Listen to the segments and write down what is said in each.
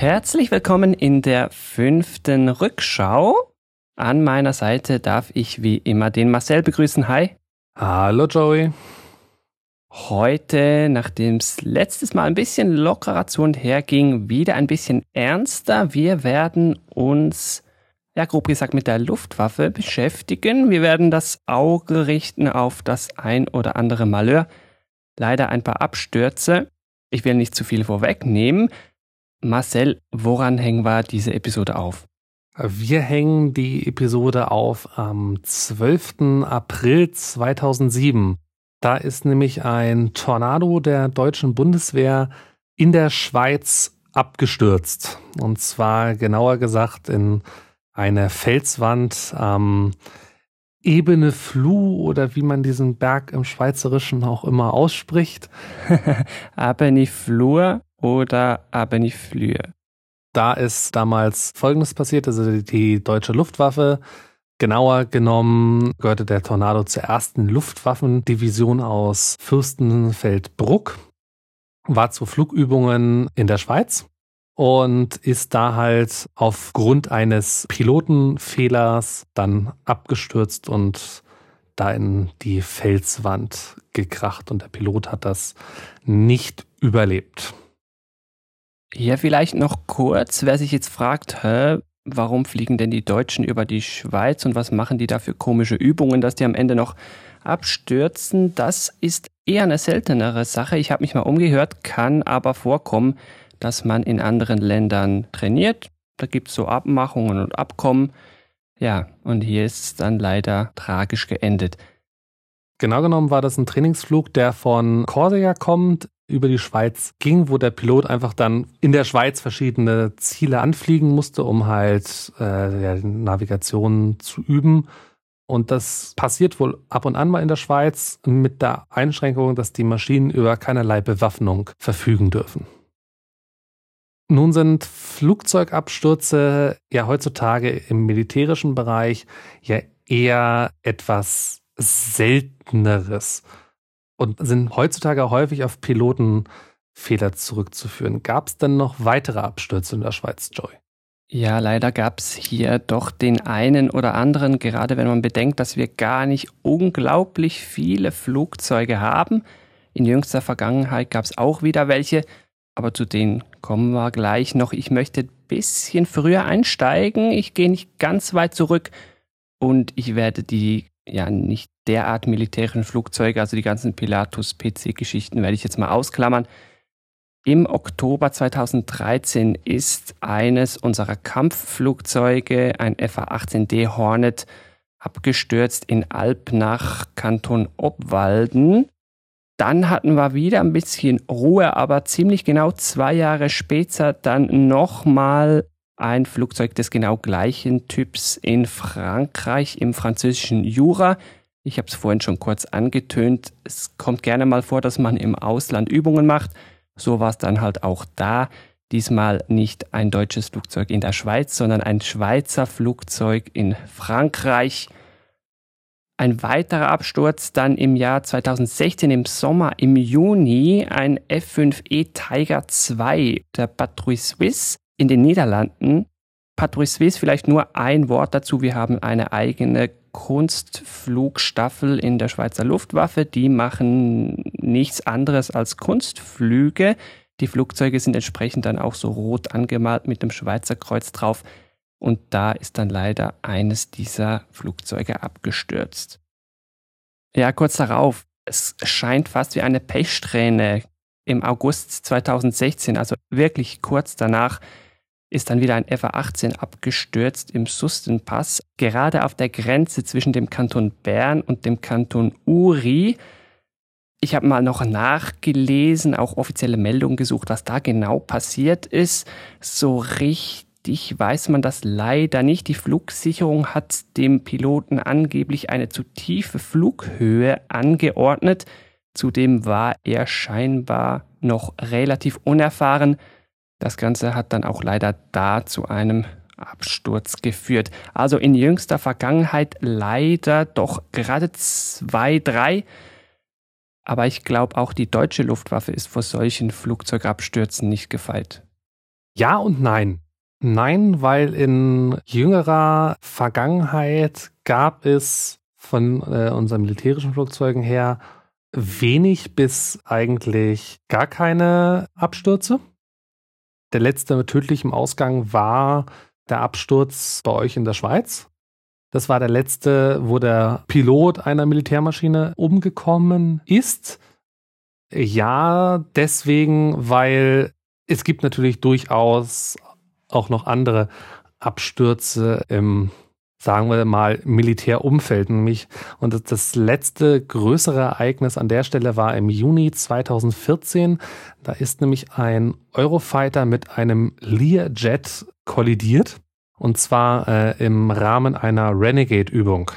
Herzlich willkommen in der fünften Rückschau. An meiner Seite darf ich wie immer den Marcel begrüßen. Hi. Hallo Joey. Heute, nachdem es letztes Mal ein bisschen lockerer zu und her ging, wieder ein bisschen ernster. Wir werden uns, ja grob gesagt, mit der Luftwaffe beschäftigen. Wir werden das Auge richten auf das ein oder andere Malheur. Leider ein paar Abstürze. Ich will nicht zu viel vorwegnehmen. Marcel, woran hängen wir diese Episode auf? Wir hängen die Episode auf am 12. April 2007. Da ist nämlich ein Tornado der deutschen Bundeswehr in der Schweiz abgestürzt. Und zwar genauer gesagt in eine Felswand am Ebene Flu oder wie man diesen Berg im Schweizerischen auch immer ausspricht. Ebene Flur oder Abeniflür. Da ist damals Folgendes passiert, also die deutsche Luftwaffe, genauer genommen gehörte der Tornado zur ersten Luftwaffendivision aus Fürstenfeldbruck, war zu Flugübungen in der Schweiz und ist da halt aufgrund eines Pilotenfehlers dann abgestürzt und da in die Felswand gekracht und der Pilot hat das nicht überlebt. Ja, vielleicht noch kurz, wer sich jetzt fragt, hä, warum fliegen denn die Deutschen über die Schweiz und was machen die da für komische Übungen, dass die am Ende noch abstürzen, das ist eher eine seltenere Sache. Ich habe mich mal umgehört, kann aber vorkommen, dass man in anderen Ländern trainiert. Da gibt es so Abmachungen und Abkommen. Ja, und hier ist es dann leider tragisch geendet. Genau genommen war das ein Trainingsflug, der von Korsika kommt, über die Schweiz ging, wo der Pilot einfach dann in der Schweiz verschiedene Ziele anfliegen musste, um halt äh, ja, Navigation zu üben. Und das passiert wohl ab und an mal in der Schweiz mit der Einschränkung, dass die Maschinen über keinerlei Bewaffnung verfügen dürfen. Nun sind Flugzeugabstürze ja heutzutage im militärischen Bereich ja eher etwas Selteneres und sind heutzutage häufig auf Pilotenfehler zurückzuführen. Gab es denn noch weitere Abstürze in der Schweiz, Joy? Ja, leider gab es hier doch den einen oder anderen, gerade wenn man bedenkt, dass wir gar nicht unglaublich viele Flugzeuge haben. In jüngster Vergangenheit gab es auch wieder welche, aber zu denen kommen wir gleich noch. Ich möchte ein bisschen früher einsteigen. Ich gehe nicht ganz weit zurück und ich werde die ja nicht derart militärischen Flugzeuge, also die ganzen Pilatus-PC-Geschichten werde ich jetzt mal ausklammern. Im Oktober 2013 ist eines unserer Kampfflugzeuge, ein FA-18D Hornet, abgestürzt in Alpnach, Kanton Obwalden. Dann hatten wir wieder ein bisschen Ruhe, aber ziemlich genau zwei Jahre später dann nochmal ein Flugzeug des genau gleichen Typs in Frankreich im französischen Jura. Ich habe es vorhin schon kurz angetönt. Es kommt gerne mal vor, dass man im Ausland Übungen macht. So war es dann halt auch da. Diesmal nicht ein deutsches Flugzeug in der Schweiz, sondern ein Schweizer Flugzeug in Frankreich. Ein weiterer Absturz dann im Jahr 2016 im Sommer, im Juni, ein F5E Tiger 2 der Patrouille Suisse in den Niederlanden. Patrouille Suisse, vielleicht nur ein Wort dazu. Wir haben eine eigene Kunstflugstaffel in der Schweizer Luftwaffe. Die machen nichts anderes als Kunstflüge. Die Flugzeuge sind entsprechend dann auch so rot angemalt mit dem Schweizer Kreuz drauf. Und da ist dann leider eines dieser Flugzeuge abgestürzt. Ja, kurz darauf, es scheint fast wie eine Pechsträhne. Im August 2016, also wirklich kurz danach, ist dann wieder ein FA-18 abgestürzt im Sustenpass, gerade auf der Grenze zwischen dem Kanton Bern und dem Kanton Uri. Ich habe mal noch nachgelesen, auch offizielle Meldungen gesucht, was da genau passiert ist. So richtig weiß man das leider nicht. Die Flugsicherung hat dem Piloten angeblich eine zu tiefe Flughöhe angeordnet. Zudem war er scheinbar noch relativ unerfahren. Das Ganze hat dann auch leider da zu einem Absturz geführt. Also in jüngster Vergangenheit leider doch gerade zwei, drei. Aber ich glaube, auch die deutsche Luftwaffe ist vor solchen Flugzeugabstürzen nicht gefeit. Ja und nein. Nein, weil in jüngerer Vergangenheit gab es von äh, unseren militärischen Flugzeugen her wenig bis eigentlich gar keine Abstürze. Der letzte mit tödlichem Ausgang war der Absturz bei euch in der Schweiz. Das war der letzte, wo der Pilot einer Militärmaschine umgekommen ist. Ja, deswegen, weil es gibt natürlich durchaus auch noch andere Abstürze im sagen wir mal, Militärumfeld. Nämlich, und das letzte größere Ereignis an der Stelle war im Juni 2014. Da ist nämlich ein Eurofighter mit einem Learjet kollidiert. Und zwar äh, im Rahmen einer Renegade-Übung.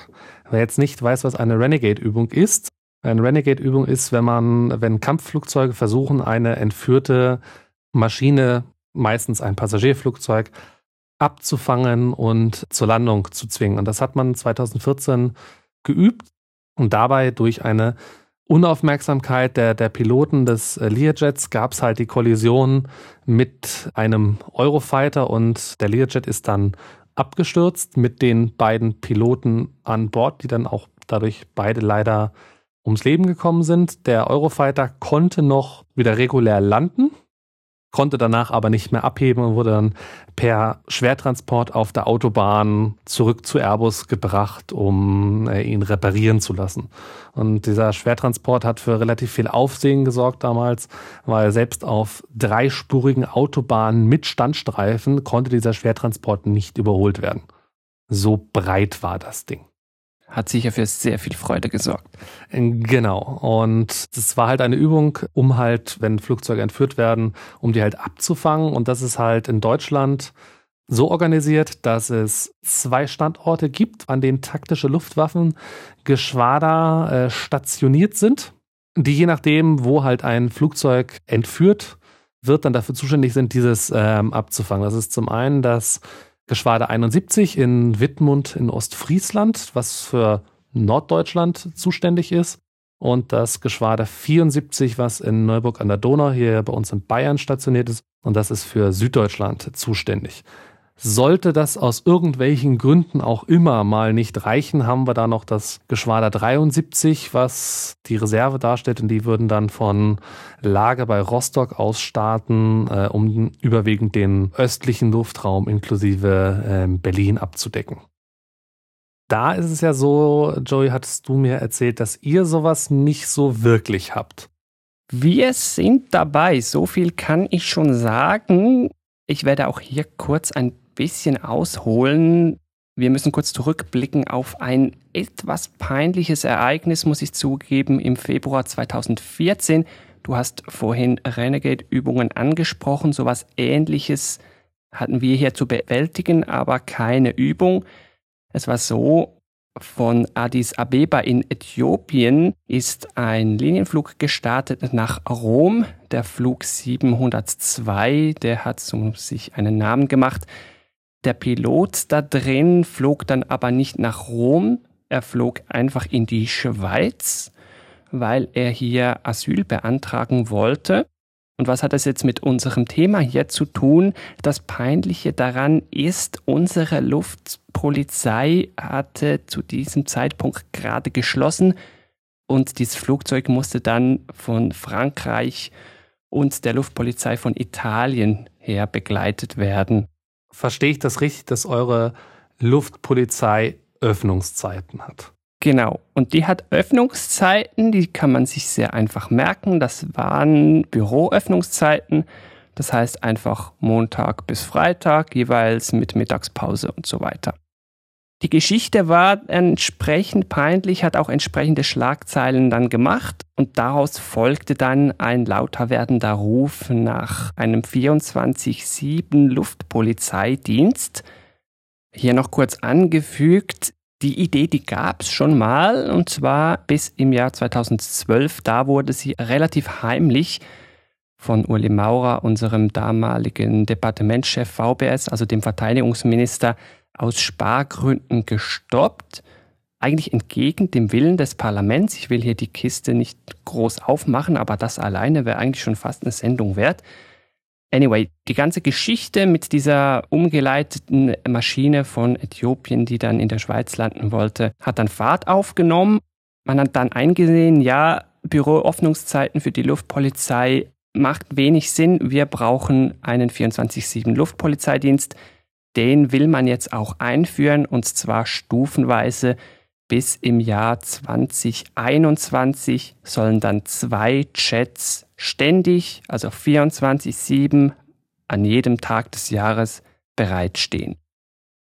Wer jetzt nicht weiß, was eine Renegade-Übung ist, eine Renegade-Übung ist, wenn man, wenn Kampfflugzeuge versuchen, eine entführte Maschine, meistens ein Passagierflugzeug, abzufangen und zur Landung zu zwingen. Und das hat man 2014 geübt und dabei durch eine Unaufmerksamkeit der, der Piloten des äh, Learjets gab es halt die Kollision mit einem Eurofighter und der Learjet ist dann abgestürzt mit den beiden Piloten an Bord, die dann auch dadurch beide leider ums Leben gekommen sind. Der Eurofighter konnte noch wieder regulär landen, konnte danach aber nicht mehr abheben und wurde dann per Schwertransport auf der Autobahn zurück zu Airbus gebracht, um äh, ihn reparieren zu lassen. Und dieser Schwertransport hat für relativ viel Aufsehen gesorgt damals, weil selbst auf dreispurigen Autobahnen mit Standstreifen konnte dieser Schwertransport nicht überholt werden. So breit war das Ding hat sicher für sehr viel Freude gesorgt. Genau. Und das war halt eine Übung, um halt, wenn Flugzeuge entführt werden, um die halt abzufangen. Und das ist halt in Deutschland so organisiert, dass es zwei Standorte gibt, an denen taktische Luftwaffen Geschwader äh, stationiert sind, die je nachdem, wo halt ein Flugzeug entführt wird, dann dafür zuständig sind, dieses ähm, abzufangen. Das ist zum einen das Geschwader 71 in Wittmund in Ostfriesland, was für Norddeutschland zuständig ist. Und das Geschwader 74, was in Neuburg an der Donau hier bei uns in Bayern stationiert ist. Und das ist für Süddeutschland zuständig. Sollte das aus irgendwelchen Gründen auch immer mal nicht reichen, haben wir da noch das Geschwader 73, was die Reserve darstellt und die würden dann von Lager bei Rostock aus starten, äh, um überwiegend den östlichen Luftraum inklusive äh, Berlin abzudecken. Da ist es ja so, Joey, hattest du mir erzählt, dass ihr sowas nicht so wirklich habt. Wir sind dabei, so viel kann ich schon sagen. Ich werde auch hier kurz ein bisschen ausholen. Wir müssen kurz zurückblicken auf ein etwas peinliches Ereignis, muss ich zugeben, im Februar 2014. Du hast vorhin Renegade-Übungen angesprochen. So etwas ähnliches hatten wir hier zu bewältigen, aber keine Übung. Es war so, von Addis Abeba in Äthiopien ist ein Linienflug gestartet nach Rom. Der Flug 702, der hat sich einen Namen gemacht. Der Pilot da drin flog dann aber nicht nach Rom, er flog einfach in die Schweiz, weil er hier Asyl beantragen wollte. Und was hat das jetzt mit unserem Thema hier zu tun? Das Peinliche daran ist, unsere Luftpolizei hatte zu diesem Zeitpunkt gerade geschlossen und dieses Flugzeug musste dann von Frankreich und der Luftpolizei von Italien her begleitet werden. Verstehe ich das richtig, dass eure Luftpolizei Öffnungszeiten hat? Genau. Und die hat Öffnungszeiten, die kann man sich sehr einfach merken. Das waren Büroöffnungszeiten. Das heißt einfach Montag bis Freitag, jeweils mit Mittagspause und so weiter. Die Geschichte war entsprechend peinlich, hat auch entsprechende Schlagzeilen dann gemacht und daraus folgte dann ein lauter werdender Ruf nach einem 24-7 Luftpolizeidienst. Hier noch kurz angefügt, die Idee, die gab es schon mal und zwar bis im Jahr 2012. Da wurde sie relativ heimlich von Uli Maurer, unserem damaligen Departementschef VBS, also dem Verteidigungsminister, aus Spargründen gestoppt. Eigentlich entgegen dem Willen des Parlaments. Ich will hier die Kiste nicht groß aufmachen, aber das alleine wäre eigentlich schon fast eine Sendung wert. Anyway, die ganze Geschichte mit dieser umgeleiteten Maschine von Äthiopien, die dann in der Schweiz landen wollte, hat dann Fahrt aufgenommen. Man hat dann eingesehen, ja, Büroöffnungszeiten für die Luftpolizei macht wenig Sinn. Wir brauchen einen 24-7 Luftpolizeidienst. Den will man jetzt auch einführen und zwar stufenweise. Bis im Jahr 2021 sollen dann zwei Jets ständig, also 24-7 an jedem Tag des Jahres bereitstehen.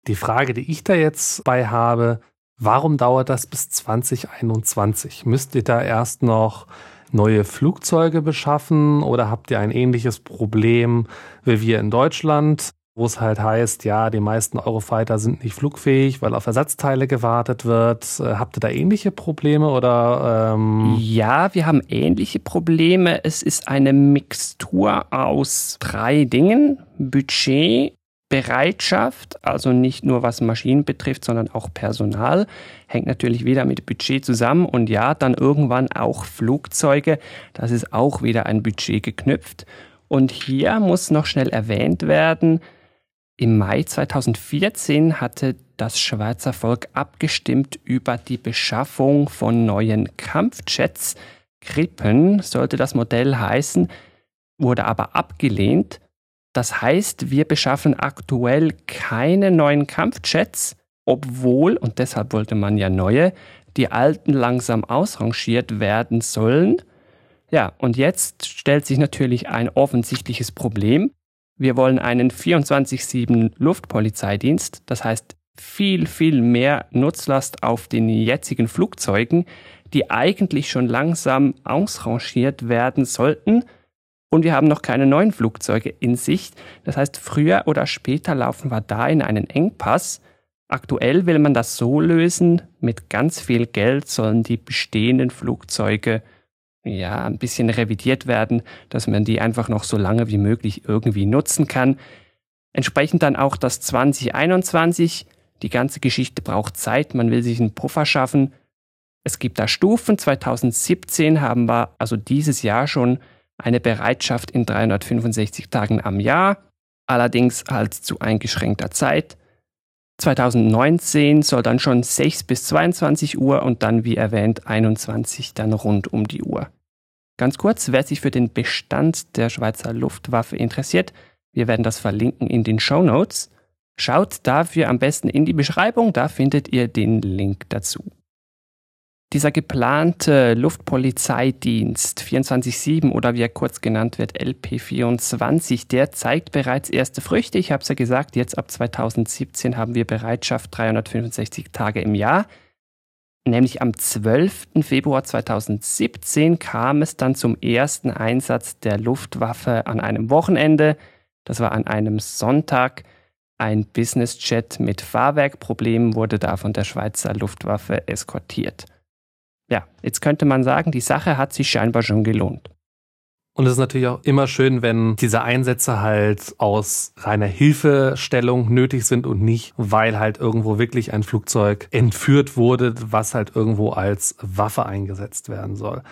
Die Frage, die ich da jetzt bei habe, warum dauert das bis 2021? Müsst ihr da erst noch neue Flugzeuge beschaffen oder habt ihr ein ähnliches Problem wie wir in Deutschland? Wo es halt heißt, ja, die meisten Eurofighter sind nicht flugfähig, weil auf Ersatzteile gewartet wird. Äh, habt ihr da ähnliche Probleme oder? Ähm ja, wir haben ähnliche Probleme. Es ist eine Mixtur aus drei Dingen: Budget, Bereitschaft, also nicht nur was Maschinen betrifft, sondern auch Personal, hängt natürlich wieder mit Budget zusammen und ja, dann irgendwann auch Flugzeuge, das ist auch wieder ein Budget geknüpft. Und hier muss noch schnell erwähnt werden, im Mai 2014 hatte das Schweizer Volk abgestimmt über die Beschaffung von neuen Kampfjets. Grippen sollte das Modell heißen, wurde aber abgelehnt. Das heißt, wir beschaffen aktuell keine neuen Kampfjets, obwohl, und deshalb wollte man ja neue, die alten langsam ausrangiert werden sollen. Ja, und jetzt stellt sich natürlich ein offensichtliches Problem. Wir wollen einen 24-7 Luftpolizeidienst, das heißt viel, viel mehr Nutzlast auf den jetzigen Flugzeugen, die eigentlich schon langsam ausrangiert werden sollten. Und wir haben noch keine neuen Flugzeuge in Sicht. Das heißt, früher oder später laufen wir da in einen Engpass. Aktuell will man das so lösen, mit ganz viel Geld sollen die bestehenden Flugzeuge ja, ein bisschen revidiert werden, dass man die einfach noch so lange wie möglich irgendwie nutzen kann. Entsprechend dann auch das 2021. Die ganze Geschichte braucht Zeit, man will sich einen Puffer schaffen. Es gibt da Stufen. 2017 haben wir also dieses Jahr schon eine Bereitschaft in 365 Tagen am Jahr, allerdings halt zu eingeschränkter Zeit. 2019 soll dann schon 6 bis 22 Uhr und dann, wie erwähnt, 21 dann rund um die Uhr. Ganz kurz, wer sich für den Bestand der Schweizer Luftwaffe interessiert, wir werden das verlinken in den Show Notes. Schaut dafür am besten in die Beschreibung, da findet ihr den Link dazu. Dieser geplante Luftpolizeidienst 24-7 oder wie er kurz genannt wird, LP24, der zeigt bereits erste Früchte. Ich habe es ja gesagt, jetzt ab 2017 haben wir Bereitschaft 365 Tage im Jahr. Nämlich am 12. Februar 2017 kam es dann zum ersten Einsatz der Luftwaffe an einem Wochenende. Das war an einem Sonntag. Ein Businessjet mit Fahrwerkproblemen wurde da von der Schweizer Luftwaffe eskortiert. Ja, jetzt könnte man sagen, die Sache hat sich scheinbar schon gelohnt. Und es ist natürlich auch immer schön, wenn diese Einsätze halt aus reiner Hilfestellung nötig sind und nicht, weil halt irgendwo wirklich ein Flugzeug entführt wurde, was halt irgendwo als Waffe eingesetzt werden soll.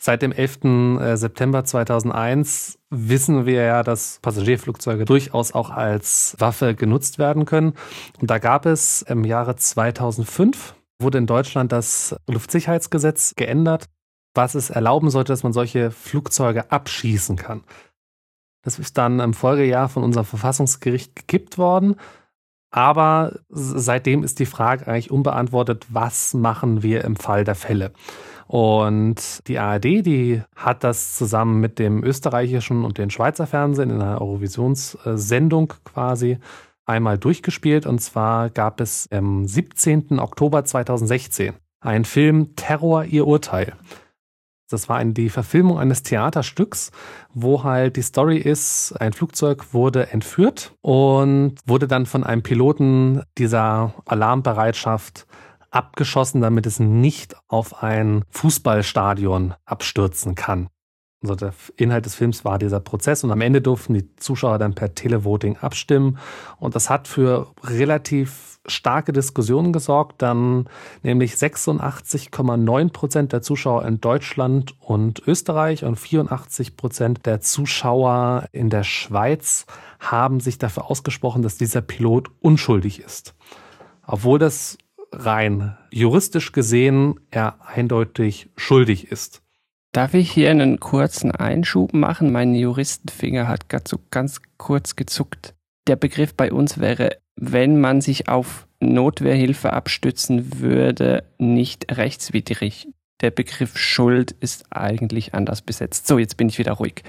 Seit dem 11. Äh, September 2001 wissen wir ja, dass Passagierflugzeuge durchaus auch als Waffe genutzt werden können. Und da gab es im Jahre 2005 wurde in Deutschland das Luftsicherheitsgesetz geändert, was es erlauben sollte, dass man solche Flugzeuge abschießen kann. Das ist dann im Folgejahr von unserem Verfassungsgericht gekippt worden. Aber seitdem ist die Frage eigentlich unbeantwortet, was machen wir im Fall der Fälle? Und die ARD, die hat das zusammen mit dem österreichischen und dem Schweizer Fernsehen in einer Eurovisionssendung quasi einmal durchgespielt. Und zwar gab es am 17. Oktober 2016 einen Film Terror, ihr Urteil. Das war die Verfilmung eines Theaterstücks, wo halt die Story ist, ein Flugzeug wurde entführt und wurde dann von einem Piloten dieser Alarmbereitschaft abgeschossen, damit es nicht auf ein Fußballstadion abstürzen kann. Also der Inhalt des Films war dieser Prozess und am Ende durften die Zuschauer dann per Televoting abstimmen. Und das hat für relativ starke Diskussionen gesorgt, dann nämlich 86,9 Prozent der Zuschauer in Deutschland und Österreich und 84 Prozent der Zuschauer in der Schweiz haben sich dafür ausgesprochen, dass dieser Pilot unschuldig ist. Obwohl das rein juristisch gesehen er eindeutig schuldig ist. Darf ich hier einen kurzen Einschub machen? Mein Juristenfinger hat gerade so ganz kurz gezuckt. Der Begriff bei uns wäre, wenn man sich auf Notwehrhilfe abstützen würde, nicht rechtswidrig. Der Begriff Schuld ist eigentlich anders besetzt. So, jetzt bin ich wieder ruhig.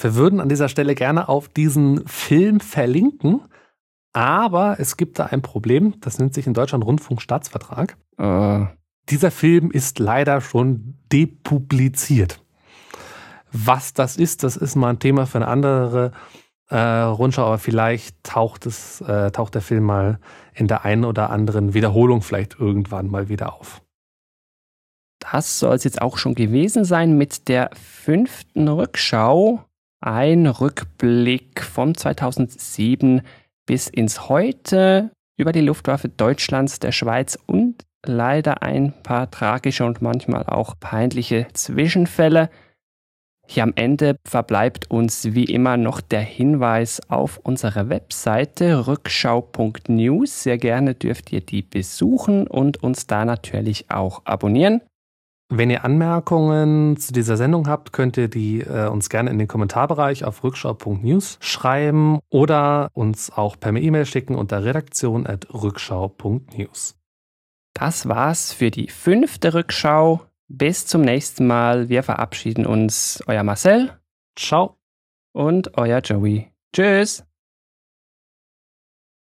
Wir würden an dieser Stelle gerne auf diesen Film verlinken, aber es gibt da ein Problem, das nennt sich in Deutschland Rundfunkstaatsvertrag. Uh. Dieser Film ist leider schon depubliziert. Was das ist, das ist mal ein Thema für eine andere äh, Rundschau, aber vielleicht taucht, es, äh, taucht der Film mal in der einen oder anderen Wiederholung vielleicht irgendwann mal wieder auf. Das soll es jetzt auch schon gewesen sein mit der fünften Rückschau. Ein Rückblick von 2007 bis ins Heute über die Luftwaffe Deutschlands, der Schweiz und leider ein paar tragische und manchmal auch peinliche Zwischenfälle. Hier am Ende verbleibt uns wie immer noch der Hinweis auf unsere Webseite rückschau.news. Sehr gerne dürft ihr die besuchen und uns da natürlich auch abonnieren. Wenn ihr Anmerkungen zu dieser Sendung habt, könnt ihr die äh, uns gerne in den Kommentarbereich auf rückschau.news schreiben oder uns auch per E-Mail schicken unter redaktion.rückschau.news. Das war's für die fünfte Rückschau. Bis zum nächsten Mal. Wir verabschieden uns. Euer Marcel. Ciao. Und euer Joey. Tschüss.